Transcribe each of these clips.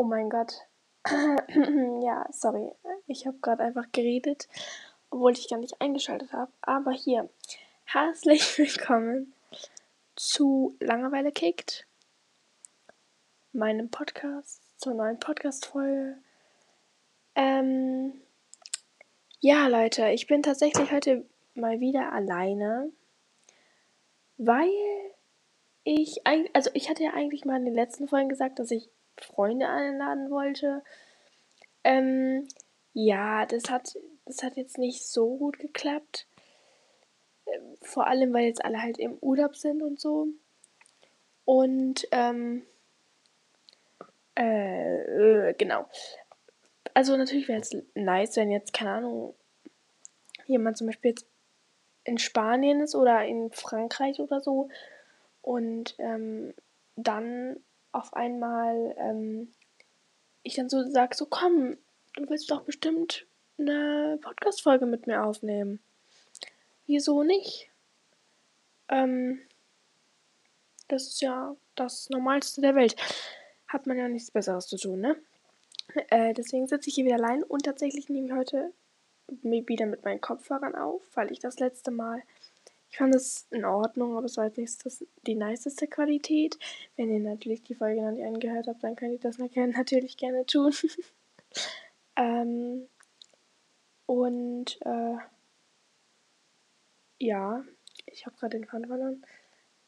Oh mein Gott. ja, sorry. Ich habe gerade einfach geredet, obwohl ich gar nicht eingeschaltet habe. Aber hier, herzlich willkommen zu Langeweile kickt, meinem Podcast, zur neuen Podcast-Folge. Ähm, ja, Leute, ich bin tatsächlich heute mal wieder alleine, weil ich, also ich hatte ja eigentlich mal in den letzten Folgen gesagt, dass ich Freunde einladen wollte. Ähm, ja, das hat, das hat jetzt nicht so gut geklappt. Ähm, vor allem, weil jetzt alle halt im Urlaub sind und so. Und, ähm, äh, genau. Also natürlich wäre es nice, wenn jetzt, keine Ahnung, jemand zum Beispiel jetzt in Spanien ist oder in Frankreich oder so und ähm, dann auf einmal ähm, ich dann so sage, so komm, du willst doch bestimmt eine Podcast-Folge mit mir aufnehmen. Wieso nicht? Ähm, das ist ja das Normalste der Welt. Hat man ja nichts Besseres zu tun, ne? Äh, deswegen sitze ich hier wieder allein und tatsächlich nehme ich heute wieder mit meinen Kopfhörern auf, weil ich das letzte Mal ich fand es in Ordnung, aber es war jetzt nicht das, die niceste Qualität. Wenn ihr natürlich die Folge noch nicht angehört habt, dann könnt ihr das natürlich gerne tun. ähm, und äh, ja, ich habe gerade den Faden verloren.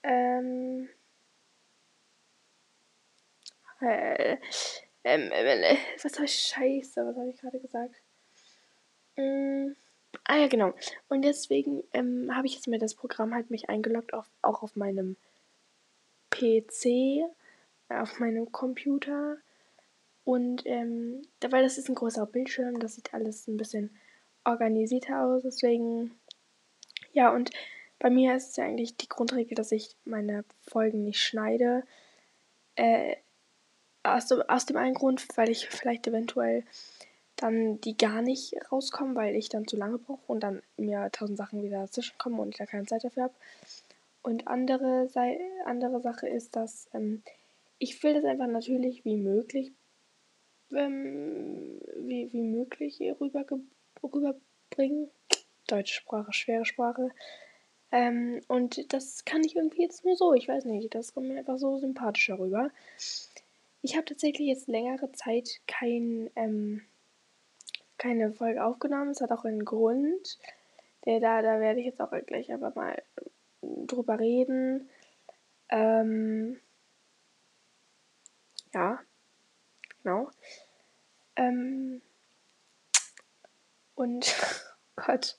Ähm, äh, ähm, äh, was habe ich scheiße, was habe ich gerade gesagt? Ähm, Ah ja, genau. Und deswegen ähm, habe ich jetzt mir das Programm halt mich eingeloggt, auf, auch auf meinem PC, äh, auf meinem Computer. Und ähm, weil das ist ein größerer Bildschirm, das sieht alles ein bisschen organisierter aus. Deswegen, ja, und bei mir ist es ja eigentlich die Grundregel, dass ich meine Folgen nicht schneide. Äh, aus, aus dem einen Grund, weil ich vielleicht eventuell dann die gar nicht rauskommen, weil ich dann zu lange brauche und dann mir tausend Sachen wieder dazwischen kommen und ich da keine Zeit dafür habe. Und andere, sei, andere Sache ist, dass ähm, ich will das einfach natürlich wie möglich, ähm, wie, wie möglich rüber, rüberbringen. Deutsche Sprache, schwere Sprache. Ähm, und das kann ich irgendwie jetzt nur so. Ich weiß nicht, das kommt mir einfach so sympathischer rüber. Ich habe tatsächlich jetzt längere Zeit kein ähm, keine Folge aufgenommen. Es hat auch einen Grund. Der da, da werde ich jetzt auch gleich einfach mal drüber reden. Ähm, ja, genau. Ähm, und Gott,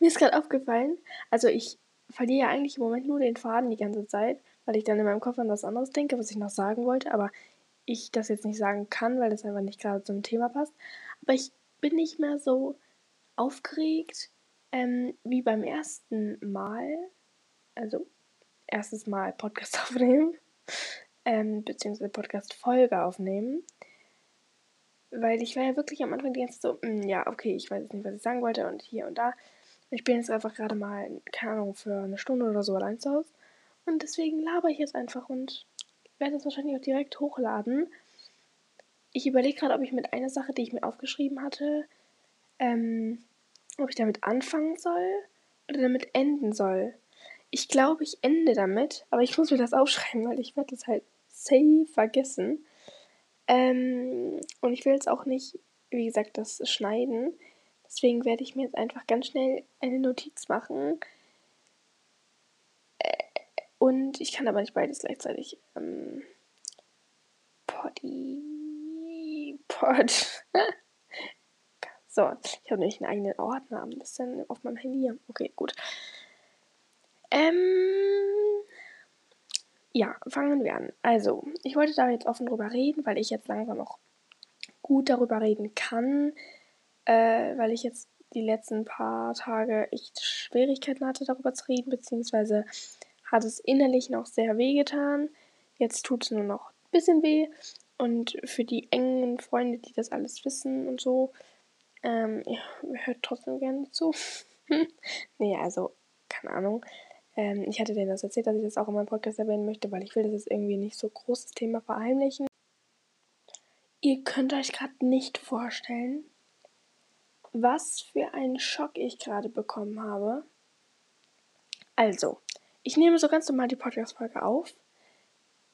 mir ist gerade aufgefallen, also ich verliere eigentlich im Moment nur den Faden die ganze Zeit, weil ich dann in meinem Kopf an was anderes denke, was ich noch sagen wollte, aber ich das jetzt nicht sagen kann, weil das einfach nicht gerade zum Thema passt. Aber ich bin nicht mehr so aufgeregt ähm, wie beim ersten Mal. Also erstes Mal Podcast aufnehmen, ähm, beziehungsweise Podcast-Folge aufnehmen. Weil ich war ja wirklich am Anfang die ganze Zeit so, mh, hm, ja, okay, ich weiß jetzt nicht, was ich sagen wollte und hier und da. Ich bin jetzt einfach gerade mal, keine Ahnung, für eine Stunde oder so allein zu Hause. Und deswegen laber ich jetzt einfach und werde es wahrscheinlich auch direkt hochladen. Ich überlege gerade, ob ich mit einer Sache, die ich mir aufgeschrieben hatte, ähm, ob ich damit anfangen soll oder damit enden soll. Ich glaube, ich ende damit, aber ich muss mir das aufschreiben, weil ich werde das halt safe vergessen. Ähm, und ich will jetzt auch nicht, wie gesagt, das schneiden. Deswegen werde ich mir jetzt einfach ganz schnell eine Notiz machen. Äh, und ich kann aber nicht beides gleichzeitig. Ähm, Poddy. Pod. so, ich habe nämlich einen eigenen Ordner ein bisschen auf meinem Handy. Okay, gut. Ähm, ja, fangen wir an. Also, ich wollte da jetzt offen drüber reden, weil ich jetzt langsam auch gut darüber reden kann, äh, weil ich jetzt die letzten paar Tage echt Schwierigkeiten hatte, darüber zu reden, beziehungsweise hat es innerlich noch sehr weh getan. Jetzt tut es nur noch ein bisschen weh. Und für die engen Freunde, die das alles wissen und so, ähm, ja, hört trotzdem gerne zu. nee, also, keine Ahnung. Ähm, ich hatte denen das erzählt, dass ich das auch in meinem Podcast erwähnen möchte, weil ich will das jetzt irgendwie nicht so großes Thema verheimlichen. Ihr könnt euch gerade nicht vorstellen, was für einen Schock ich gerade bekommen habe. Also, ich nehme so ganz normal die Podcast-Folge auf.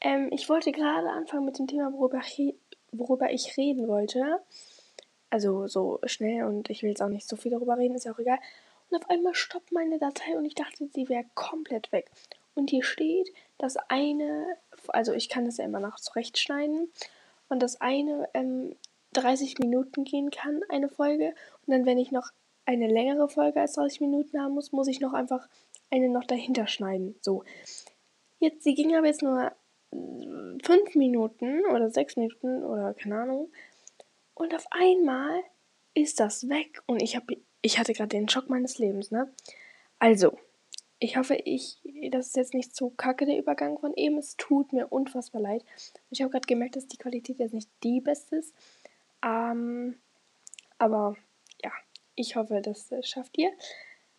Ähm, ich wollte gerade anfangen mit dem Thema, worüber ich, worüber ich reden wollte. Also so schnell und ich will jetzt auch nicht so viel darüber reden, ist ja auch egal. Und auf einmal stoppt meine Datei und ich dachte, sie wäre komplett weg. Und hier steht, dass eine, also ich kann das ja immer noch zurechtschneiden, und das eine ähm, 30 Minuten gehen kann, eine Folge. Und dann, wenn ich noch eine längere Folge als 30 Minuten haben muss, muss ich noch einfach eine noch dahinter schneiden. So. Jetzt, sie ging aber jetzt nur 5 äh, Minuten oder 6 Minuten oder keine Ahnung. Und auf einmal ist das weg und ich habe ich hatte gerade den Schock meines Lebens, ne? Also, ich hoffe, ich, das ist jetzt nicht so kacke der Übergang von eben. Es tut mir unfassbar leid. Ich habe gerade gemerkt, dass die Qualität jetzt nicht die beste ist. Ähm, aber ja, ich hoffe, das äh, schafft ihr.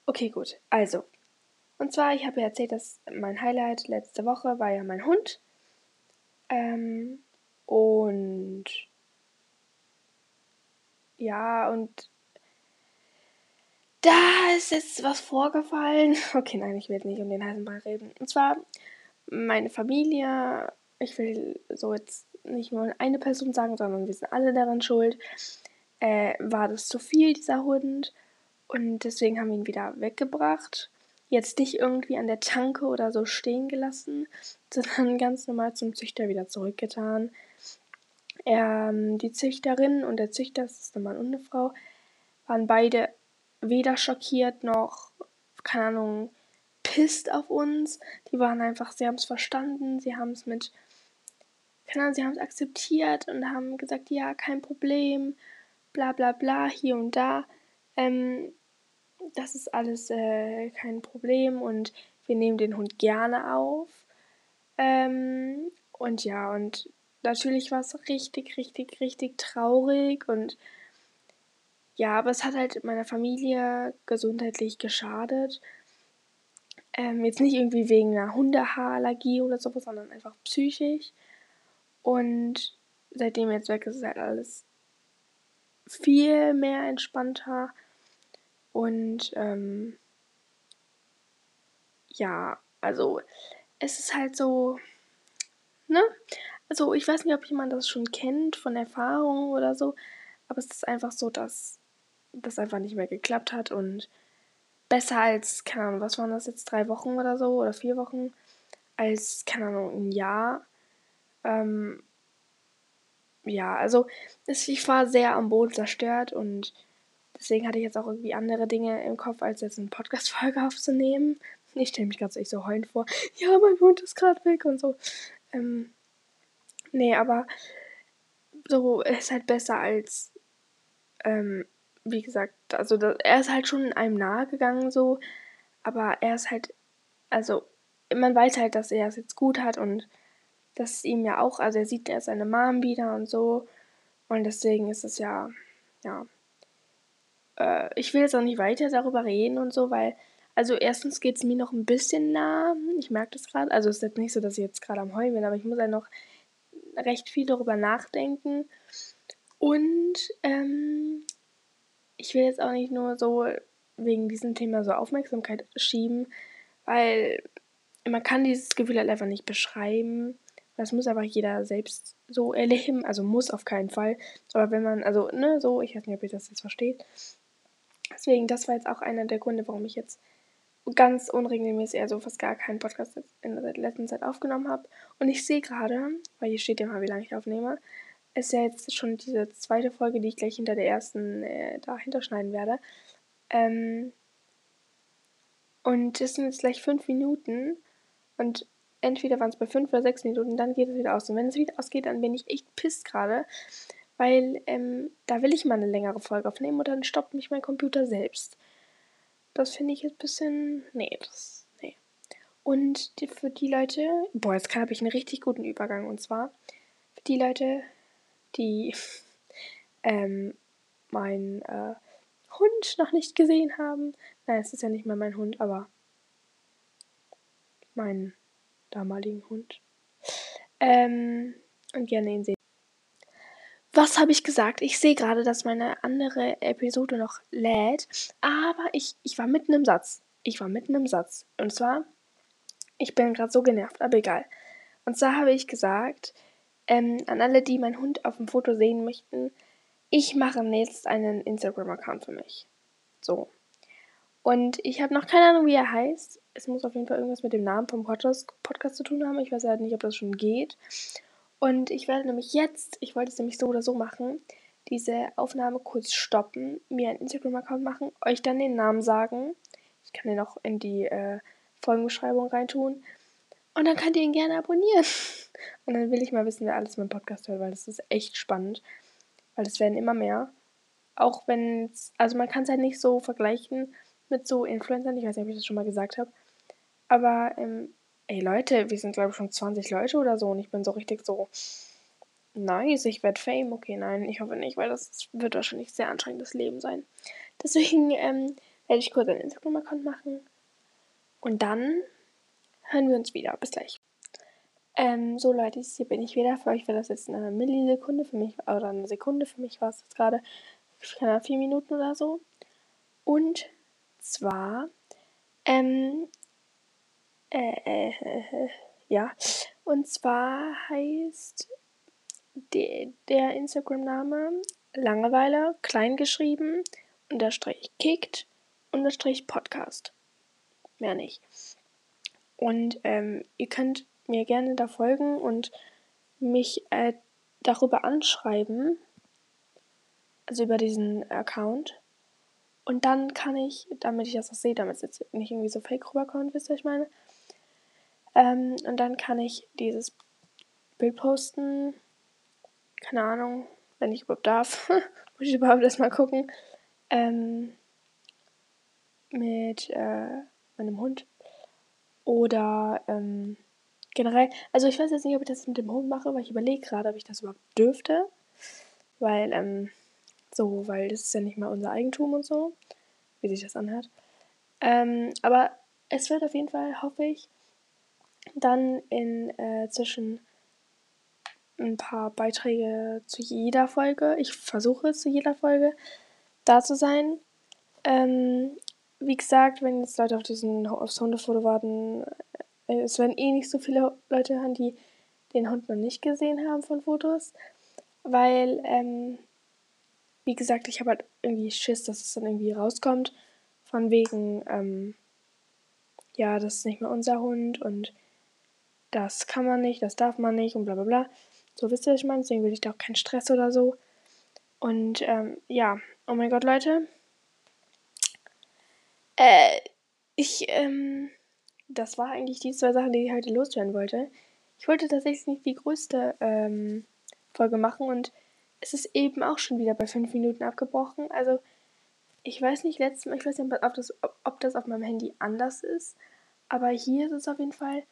Okay, gut. Also, und zwar, ich habe ja erzählt, dass mein Highlight letzte Woche war ja mein Hund. Ähm, und ja, und da ist jetzt was vorgefallen. Okay, nein, ich will nicht um den heißen Brei reden. Und zwar meine Familie, ich will so jetzt nicht nur eine Person sagen, sondern wir sind alle daran schuld, äh, war das zu viel, dieser Hund. Und deswegen haben wir ihn wieder weggebracht. Jetzt nicht irgendwie an der Tanke oder so stehen gelassen, sondern ganz normal zum Züchter wieder zurückgetan. Ähm, die Züchterin und der Züchter, das ist ein Mann und eine Frau, waren beide weder schockiert noch, keine Ahnung, pisst auf uns. Die waren einfach, sie haben es verstanden, sie haben es mit, keine Ahnung, sie haben es akzeptiert und haben gesagt, ja, kein Problem, bla bla bla, hier und da. Ähm, das ist alles äh, kein Problem und wir nehmen den Hund gerne auf. Ähm, und ja, und natürlich war es richtig, richtig, richtig traurig und ja, aber es hat halt meiner Familie gesundheitlich geschadet. Ähm, jetzt nicht irgendwie wegen einer Hundehaarallergie oder sowas, sondern einfach psychisch. Und seitdem jetzt weg ist, ist halt alles viel mehr entspannter. Und ähm, ja, also es ist halt so, ne? Also ich weiß nicht, ob jemand das schon kennt von Erfahrung oder so, aber es ist einfach so, dass das einfach nicht mehr geklappt hat und besser als, keine Ahnung, was waren das jetzt, drei Wochen oder so oder vier Wochen, als, keine Ahnung, ein Jahr. Ähm, ja, also ich war sehr am Boden zerstört und deswegen hatte ich jetzt auch irgendwie andere Dinge im Kopf, als jetzt eine Podcast-Folge aufzunehmen. Ich stelle mich gerade echt so heulend vor. Ja, mein Hund ist gerade weg und so. Ähm, nee, aber so ist halt besser als ähm, wie gesagt, also da, er ist halt schon einem nahe gegangen so, aber er ist halt, also man weiß halt, dass er es jetzt gut hat und das ist ihm ja auch, also er sieht ja seine Mom wieder und so und deswegen ist es ja, ja, äh, ich will jetzt auch nicht weiter darüber reden und so, weil, also erstens geht es mir noch ein bisschen nah, ich merke das gerade, also es ist jetzt nicht so, dass ich jetzt gerade am Heulen bin, aber ich muss ja noch recht viel darüber nachdenken und, ähm, ich will jetzt auch nicht nur so wegen diesem Thema so Aufmerksamkeit schieben, weil man kann dieses Gefühl halt einfach nicht beschreiben. Das muss einfach jeder selbst so erleben. Also muss auf keinen Fall. Aber wenn man, also, ne, so, ich weiß nicht, ob ihr das jetzt versteht. Deswegen, das war jetzt auch einer der Gründe, warum ich jetzt ganz unregelmäßig, also fast gar keinen Podcast in der letzten Zeit aufgenommen habe. Und ich sehe gerade, weil hier steht ja mal, wie lange ich aufnehme, ist ja jetzt schon diese zweite Folge, die ich gleich hinter der ersten äh, dahinter schneiden werde. Ähm, und es sind jetzt gleich fünf Minuten. Und entweder waren es bei fünf oder sechs Minuten, dann geht es wieder aus. Und wenn es wieder ausgeht, dann bin ich echt pisst gerade. Weil ähm, da will ich mal eine längere Folge aufnehmen und dann stoppt mich mein Computer selbst. Das finde ich jetzt ein bisschen. Nee, das. Nee. Und die, für die Leute. Boah, jetzt habe ich einen richtig guten Übergang. Und zwar für die Leute, die ähm, meinen äh, Hund noch nicht gesehen haben. Nein, es ist ja nicht mehr mein Hund, aber meinen damaligen Hund. Ähm, und gerne ihn sehen. Was habe ich gesagt? Ich sehe gerade, dass meine andere Episode noch lädt, aber ich, ich war mitten im Satz. Ich war mitten im Satz. Und zwar, ich bin gerade so genervt, aber egal. Und zwar habe ich gesagt, ähm, an alle, die meinen Hund auf dem Foto sehen möchten, ich mache jetzt einen Instagram-Account für mich. So. Und ich habe noch keine Ahnung, wie er heißt. Es muss auf jeden Fall irgendwas mit dem Namen vom Podcast, Podcast zu tun haben. Ich weiß halt nicht, ob das schon geht. Und ich werde nämlich jetzt, ich wollte es nämlich so oder so machen, diese Aufnahme kurz stoppen, mir einen Instagram-Account machen, euch dann den Namen sagen. Ich kann den auch in die äh, Folgenbeschreibung reintun. Und dann könnt ihr ihn gerne abonnieren. Und dann will ich mal wissen, wer alles meinen Podcast hört, weil das ist echt spannend. Weil es werden immer mehr. Auch wenn es, also man kann es halt nicht so vergleichen mit so Influencern. Ich weiß nicht, ob ich das schon mal gesagt habe. Aber ähm, ey Leute, wir sind glaube ich schon 20 Leute oder so und ich bin so richtig so, nice, ich werde Fame. Okay, nein, ich hoffe nicht, weil das wird wahrscheinlich sehr anstrengendes Leben sein. Deswegen ähm, werde ich kurz einen Instagram-Account machen und dann hören wir uns wieder. Bis gleich. Ähm, so Leute, hier bin ich wieder. Für euch war das jetzt eine Millisekunde, für mich, oder eine Sekunde, für mich war es jetzt gerade, keine vier Minuten oder so. Und zwar, ähm, äh, äh, ja. Und zwar heißt de, der Instagram-Name Langeweile, klein geschrieben, unterstrich kickt, unterstrich Podcast. Mehr nicht. Und ähm, ihr könnt mir gerne da folgen und mich äh, darüber anschreiben. Also über diesen Account. Und dann kann ich, damit ich das auch sehe, damit es jetzt nicht irgendwie so fake rüberkommt, wisst ihr, was ich meine, ähm, und dann kann ich dieses Bild posten. Keine Ahnung, wenn ich überhaupt darf. Muss ich überhaupt erstmal gucken. Ähm, mit äh, meinem Hund. Oder ähm, generell. Also ich weiß jetzt nicht, ob ich das mit dem Hund mache, weil ich überlege gerade, ob ich das überhaupt dürfte. Weil, ähm, so, weil das ist ja nicht mal unser Eigentum und so. Wie sich das anhört. Ähm, aber es wird auf jeden Fall, hoffe ich, dann in äh, zwischen ein paar Beiträge zu jeder Folge. Ich versuche zu jeder Folge da zu sein. Ähm, wie gesagt, wenn jetzt Leute auf diesen aufs Hundefoto warten, äh, es werden eh nicht so viele Leute haben, die den Hund noch nicht gesehen haben von Fotos, weil ähm, wie gesagt, ich habe halt irgendwie Schiss, dass es dann irgendwie rauskommt, von wegen ähm, ja, das ist nicht mehr unser Hund und das kann man nicht, das darf man nicht und bla bla bla. So wisst ihr, was ich meine? Deswegen will ich da auch keinen Stress oder so. Und ähm, ja, oh mein Gott, Leute. Äh, ich, ähm, das war eigentlich die zwei Sachen, die ich heute loswerden wollte. Ich wollte tatsächlich nicht die größte ähm, Folge machen und es ist eben auch schon wieder bei fünf Minuten abgebrochen. Also, ich weiß nicht, letztes Mal, ich weiß nicht, ob das, ob, ob das auf meinem Handy anders ist, aber hier ist es auf jeden Fall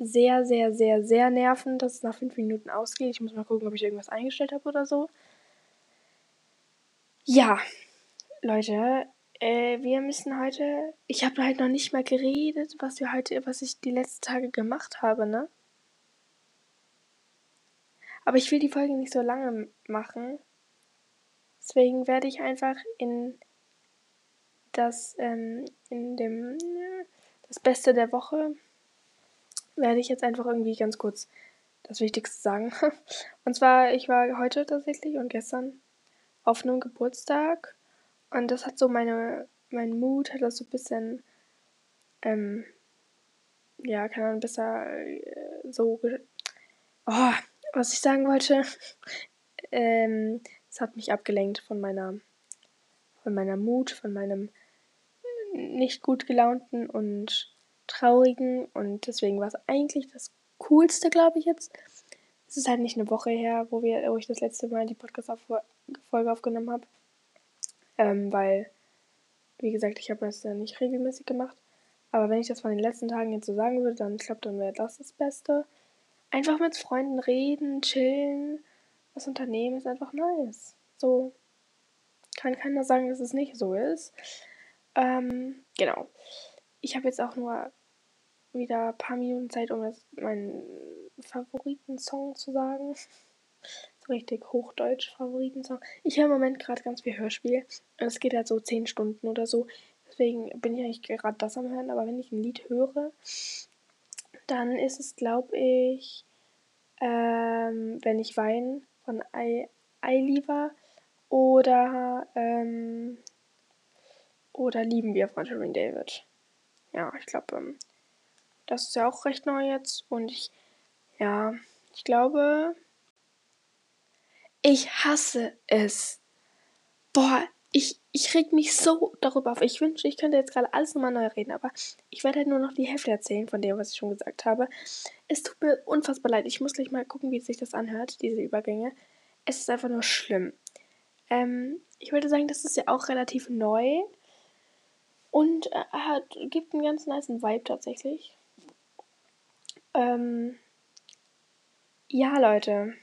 sehr, sehr, sehr, sehr nervend, dass es nach fünf Minuten ausgeht. Ich muss mal gucken, ob ich irgendwas eingestellt habe oder so. Ja, Leute, äh, wir müssen heute. Ich habe halt noch nicht mal geredet, was wir heute, was ich die letzten Tage gemacht habe, ne? Aber ich will die Folge nicht so lange machen. Deswegen werde ich einfach in das, ähm, in dem, das Beste der Woche werde ich jetzt einfach irgendwie ganz kurz das Wichtigste sagen. Und zwar, ich war heute tatsächlich und gestern auf einem Geburtstag und das hat so meine, mein Mut hat das so ein bisschen, ähm, ja, kann man besser äh, so, oh, was ich sagen wollte, ähm, es hat mich abgelenkt von meiner, von meiner Mut, von meinem nicht gut gelaunten und traurigen und deswegen war es eigentlich das Coolste, glaube ich jetzt. Es ist halt nicht eine Woche her, wo, wir, wo ich das letzte Mal die Podcast-Folge aufgenommen habe, ähm, weil, wie gesagt, ich habe das ja nicht regelmäßig gemacht. Aber wenn ich das von den letzten Tagen jetzt so sagen würde, dann ich dann wäre das das Beste. Einfach mit Freunden reden, chillen, was unternehmen ist einfach nice. So kann keiner sagen, dass es nicht so ist. Ähm, genau. Ich habe jetzt auch nur wieder ein paar Minuten Zeit, um jetzt meinen Favoritensong zu sagen. richtig Hochdeutsch Favoritensong. Ich höre im Moment gerade ganz viel Hörspiel. Und es geht halt so 10 Stunden oder so. Deswegen bin ich eigentlich gerade das am Hören. Aber wenn ich ein Lied höre, dann ist es, glaube ich, ähm, Wenn ich weine von Eiliva oder, ähm, oder Lieben wir von Shirin David. Ja, ich glaube, ähm, das ist ja auch recht neu jetzt. Und ich, ja, ich glaube, ich hasse es. Boah, ich, ich reg mich so darüber auf. Ich wünsche, ich könnte jetzt gerade alles nochmal neu reden, aber ich werde halt nur noch die Hälfte erzählen von dem, was ich schon gesagt habe. Es tut mir unfassbar leid. Ich muss gleich mal gucken, wie sich das anhört, diese Übergänge. Es ist einfach nur schlimm. Ähm, ich würde sagen, das ist ja auch relativ neu. Und äh, hat, gibt einen ganz nice Vibe tatsächlich. Ähm, ja, Leute.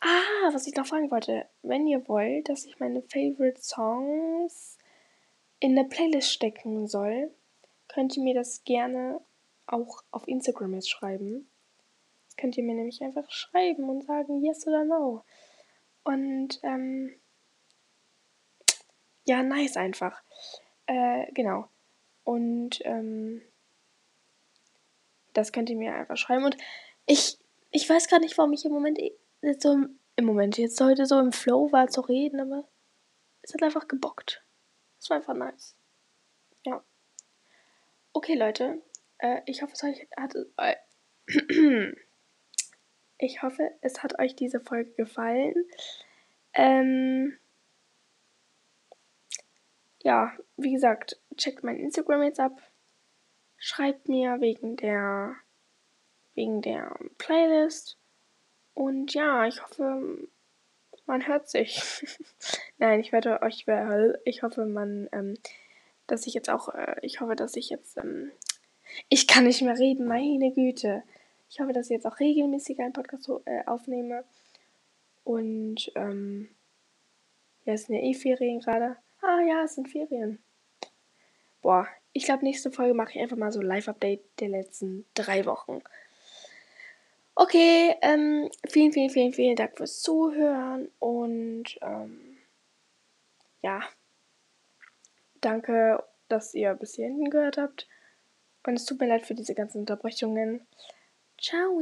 Ah, was ich noch fragen wollte. Wenn ihr wollt, dass ich meine Favorite Songs in eine Playlist stecken soll, könnt ihr mir das gerne auch auf Instagram jetzt schreiben. Das könnt ihr mir nämlich einfach schreiben und sagen yes oder no. Und ähm, ja, nice einfach. Äh, genau. Und ähm, das könnt ihr mir einfach schreiben. Und ich, ich weiß gerade nicht, warum ich im Moment jetzt so im, im Moment jetzt heute so im Flow war zu reden, aber es hat einfach gebockt. Es war einfach nice. Ja. Okay, Leute. Äh, ich hoffe, es euch hat. Äh, ich hoffe, es hat euch diese Folge gefallen. Ähm, ja, wie gesagt, checkt mein Instagram jetzt ab. Schreibt mir wegen der wegen der Playlist. Und ja, ich hoffe, man hört sich. Nein, ich werde euch, ich hoffe, man, ähm, dass ich jetzt auch, äh, ich hoffe, dass ich jetzt, ähm, ich kann nicht mehr reden, meine Güte. Ich hoffe, dass ich jetzt auch regelmäßig einen Podcast äh, aufnehme. Und, ähm, ja, es sind ja eh Ferien gerade. Ah ja, es sind Ferien. Boah, ich glaube, nächste Folge mache ich einfach mal so Live-Update der letzten drei Wochen. Okay, ähm, vielen, vielen, vielen, vielen Dank fürs Zuhören und ähm, ja, danke, dass ihr bis hierhin gehört habt. Und es tut mir leid für diese ganzen Unterbrechungen. Ciao!